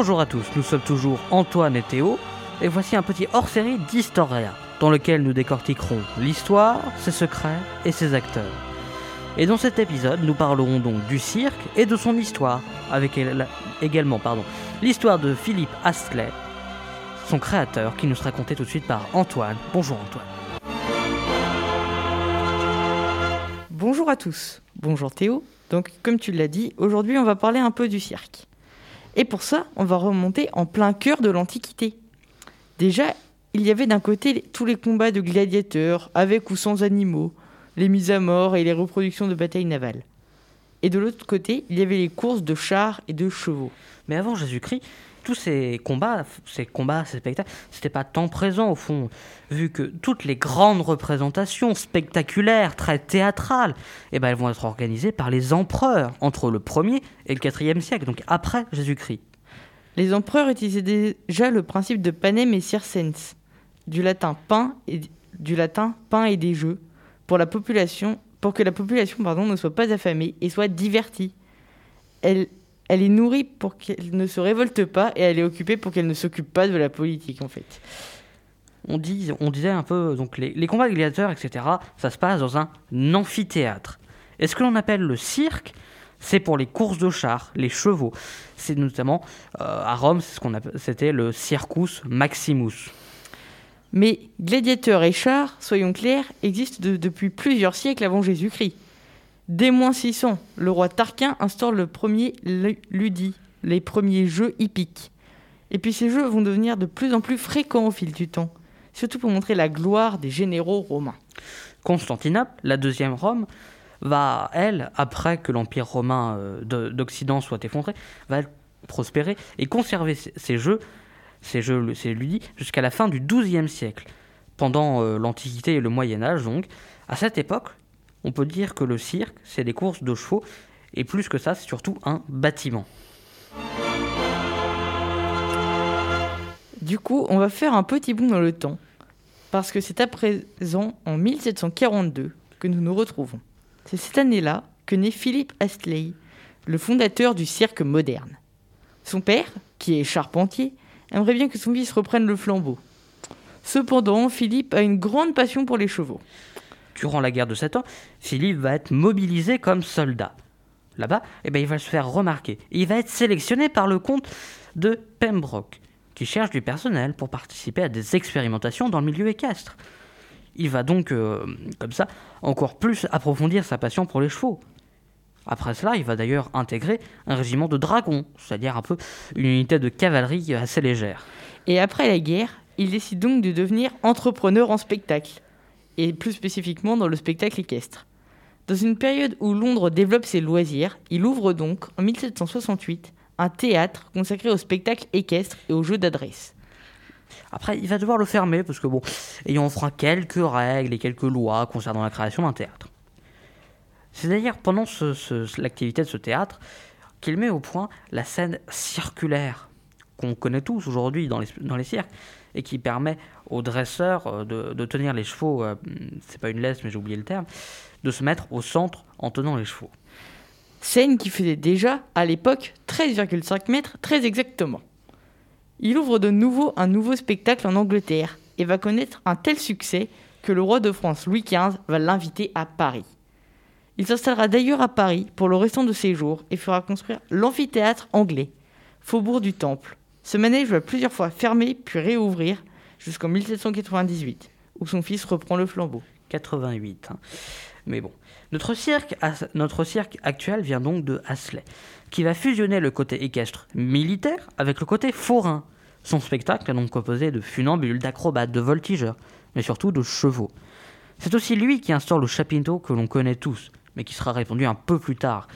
Bonjour à tous, nous sommes toujours Antoine et Théo, et voici un petit hors-série d'Historia, dans lequel nous décortiquerons l'histoire, ses secrets et ses acteurs. Et dans cet épisode, nous parlerons donc du cirque et de son histoire, avec également pardon, l'histoire de Philippe Astley, son créateur, qui nous sera conté tout de suite par Antoine. Bonjour Antoine. Bonjour à tous. Bonjour Théo. Donc, comme tu l'as dit, aujourd'hui on va parler un peu du cirque. Et pour ça, on va remonter en plein cœur de l'Antiquité. Déjà, il y avait d'un côté tous les combats de gladiateurs, avec ou sans animaux, les mises à mort et les reproductions de batailles navales. Et de l'autre côté, il y avait les courses de chars et de chevaux. Mais avant Jésus-Christ, tous ces combats, ces combats, ces spectacles, c'était pas tant présent au fond, vu que toutes les grandes représentations spectaculaires, très théâtrales, eh ben, elles vont être organisées par les empereurs entre le 1er et le 4e siècle, donc après Jésus-Christ. Les empereurs utilisaient déjà le principe de panem et circens, du latin pain et du latin pain et des jeux, pour la population, pour que la population pardon, ne soit pas affamée et soit divertie. Elle elle est nourrie pour qu'elle ne se révolte pas et elle est occupée pour qu'elle ne s'occupe pas de la politique en fait. On, dit, on disait un peu, donc les, combats de gladiateurs, etc., ça se passe dans un amphithéâtre. Et ce que l'on appelle le cirque, c'est pour les courses de chars, les chevaux? C'est notamment euh, à Rome, c'était le Circus Maximus. Mais gladiateurs et chars, soyons clairs, existent depuis plusieurs siècles avant Jésus-Christ. Dès moins 600, le roi Tarquin instaure le premier Ludi, les premiers jeux hippiques. Et puis ces jeux vont devenir de plus en plus fréquents au fil du temps, surtout pour montrer la gloire des généraux romains. Constantinople, la deuxième Rome, va, elle, après que l'Empire romain euh, d'Occident soit effondré, va prospérer et conserver ces jeux, ces jeux, ces ludis, jusqu'à la fin du XIIe siècle. Pendant euh, l'Antiquité et le Moyen Âge, donc, à cette époque, on peut dire que le cirque, c'est des courses de chevaux, et plus que ça, c'est surtout un bâtiment. Du coup, on va faire un petit bond dans le temps, parce que c'est à présent, en 1742, que nous nous retrouvons. C'est cette année-là que naît Philippe Astley, le fondateur du cirque moderne. Son père, qui est charpentier, aimerait bien que son fils reprenne le flambeau. Cependant, Philippe a une grande passion pour les chevaux durant la guerre de Sept Ans, Philippe va être mobilisé comme soldat. Là-bas, eh ben, il va se faire remarquer. il va être sélectionné par le comte de Pembroke, qui cherche du personnel pour participer à des expérimentations dans le milieu équestre. Il va donc, euh, comme ça, encore plus approfondir sa passion pour les chevaux. Après cela, il va d'ailleurs intégrer un régiment de dragons, c'est-à-dire un peu une unité de cavalerie assez légère. Et après la guerre, il décide donc de devenir entrepreneur en spectacle et plus spécifiquement dans le spectacle équestre. Dans une période où Londres développe ses loisirs, il ouvre donc, en 1768, un théâtre consacré au spectacle équestre et aux jeux d'adresse. Après, il va devoir le fermer parce que, bon, ayant fera quelques règles et quelques lois concernant la création d'un théâtre. C'est d'ailleurs pendant l'activité de ce théâtre qu'il met au point la scène circulaire qu'on connaît tous aujourd'hui dans les, dans les cirques et qui permet aux dresseurs euh, de, tenir les chevaux, euh, c'est pas une laisse mais j'ai oublié le terme, de se mettre au centre en tenant les chevaux. Scène qui faisait déjà à l'époque 13,5 mètres très exactement. Il ouvre de nouveau un nouveau spectacle en Angleterre et va connaître un tel succès que le roi de France Louis XV va l'inviter à Paris. Il s'installera d'ailleurs à Paris pour le restant de ses jours et fera construire l'amphithéâtre anglais, faubourg du Temple, ce manège va plusieurs fois fermer puis réouvrir jusqu'en 1798, où son fils reprend le flambeau. 88. Hein. Mais bon. Notre cirque, actuel vient donc de Hasley, qui va fusionner le côté équestre militaire avec le côté forain. Son spectacle est donc composé de funambules, d'acrobates, de voltigeurs, mais surtout de chevaux. C'est aussi lui qui instaure le chapiteau que l'on connaît tous, mais qui sera répandu un peu plus tard.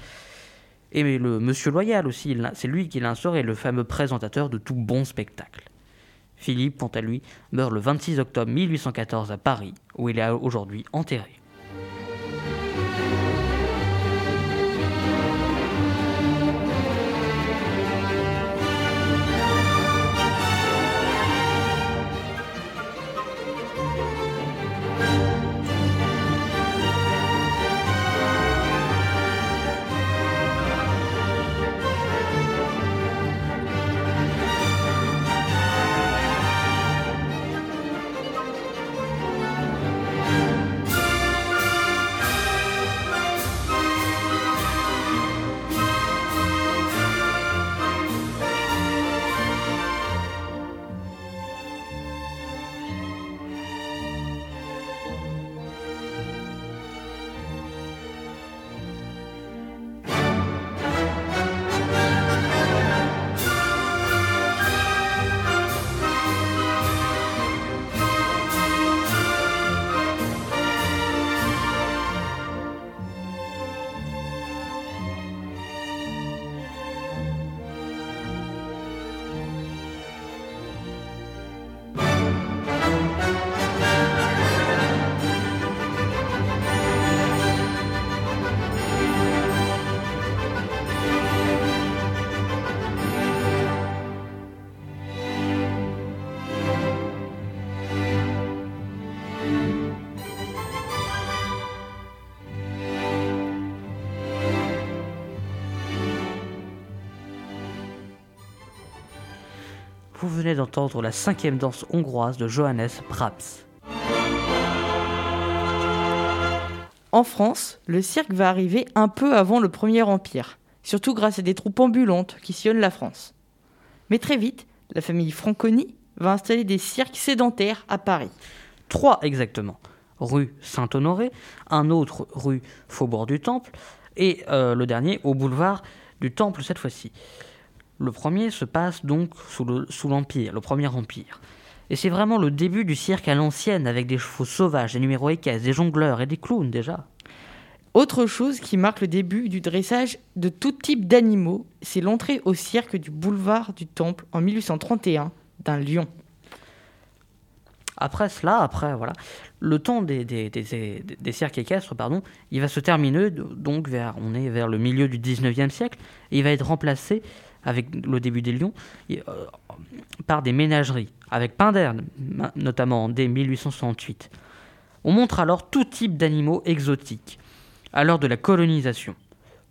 Et le Monsieur Loyal aussi, c'est lui qui et le fameux présentateur de tout bon spectacle. Philippe, quant à lui, meurt le 26 octobre 1814 à Paris, où il est aujourd'hui enterré. Vous venez d'entendre la cinquième danse hongroise de Johannes Brahms. En France, le cirque va arriver un peu avant le Premier Empire, surtout grâce à des troupes ambulantes qui sillonnent la France. Mais très vite, la famille Franconi va installer des cirques sédentaires à Paris. Trois exactement. Rue Saint-Honoré, un autre rue Faubourg du Temple, et euh, le dernier au boulevard du Temple cette fois-ci. Le premier se passe donc sous l'Empire, le, Premier Empire. Et c'est vraiment le début du cirque à l'ancienne, avec des chevaux sauvages, des numéros équestres, des jongleurs et des clowns déjà. Autre chose qui marque le début du dressage de tout type d'animaux, c'est l'entrée au cirque du boulevard du Temple en 1831 d'un lion. Après cela, après voilà, le temps des, des, des, cirques équestres, pardon, il va se terminer donc vers, on est vers le milieu du 19e siècle, et il va être remplacé avec le début des lions euh, par des ménageries, avec Pinder notamment dès 1868. On montre alors tout type d'animaux exotiques, à l'heure de la colonisation.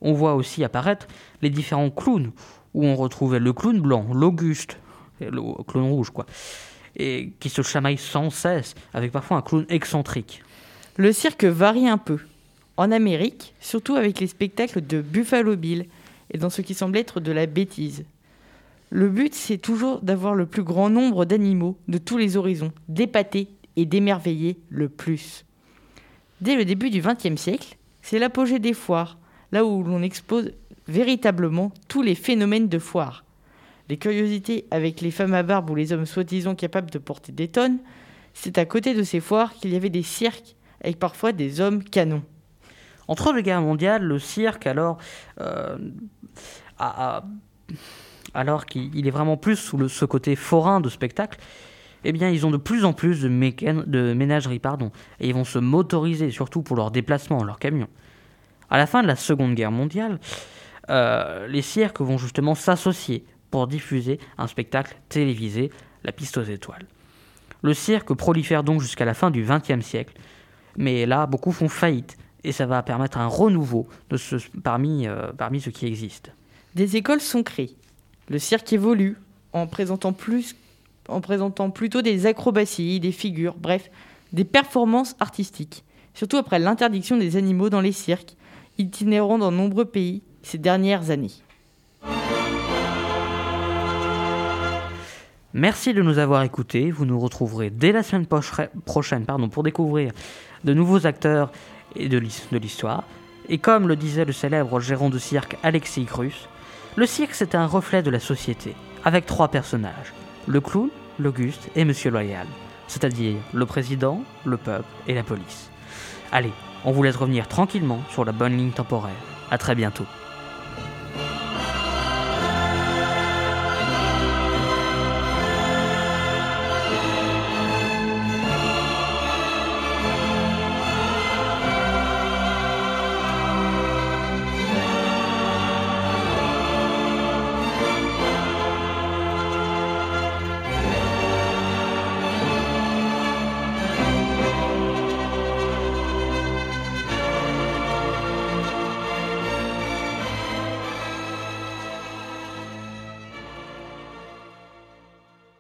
On voit aussi apparaître les différents clowns, où on retrouvait le clown blanc, l'Auguste, le clown rouge, quoi, et qui se chamaille sans cesse, avec parfois un clown excentrique. Le cirque varie un peu. En Amérique, surtout avec les spectacles de Buffalo Bill et dans ce qui semble être de la bêtise. Le but, c'est toujours d'avoir le plus grand nombre d'animaux de tous les horizons, d'épater et d'émerveiller le plus. Dès le début du XXe siècle, c'est l'apogée des foires, là où l'on expose véritablement tous les phénomènes de foire. Les curiosités avec les femmes à barbe ou les hommes soi-disant capables de porter des tonnes, c'est à côté de ces foires qu'il y avait des cirques avec parfois des hommes canons. Entre deux guerres mondiales, le cirque alors euh, qu'il est vraiment plus sous ce côté forain de spectacle, eh bien, ils ont de plus en plus de, de ménageries, pardon, et ils vont se motoriser, surtout pour leurs déplacements, leurs camions. À la fin de la Seconde Guerre mondiale, euh, les cirques vont justement s'associer pour diffuser un spectacle télévisé, La Piste aux Étoiles. Le cirque prolifère donc jusqu'à la fin du XXe siècle, mais là, beaucoup font faillite, et ça va permettre un renouveau de ce, parmi, euh, parmi ceux qui existent. Des écoles sont créées, le cirque évolue en présentant, plus, en présentant plutôt des acrobaties, des figures, bref, des performances artistiques. Surtout après l'interdiction des animaux dans les cirques, itinérant dans nombreux pays ces dernières années. Merci de nous avoir écoutés. Vous nous retrouverez dès la semaine prochaine pardon, pour découvrir de nouveaux acteurs et de l'histoire. Et comme le disait le célèbre gérant de cirque Alexis Cruz, le cirque, c'est un reflet de la société, avec trois personnages, le clown, l'Auguste et Monsieur Loyal, c'est-à-dire le président, le peuple et la police. Allez, on vous laisse revenir tranquillement sur la bonne ligne temporaire. À très bientôt.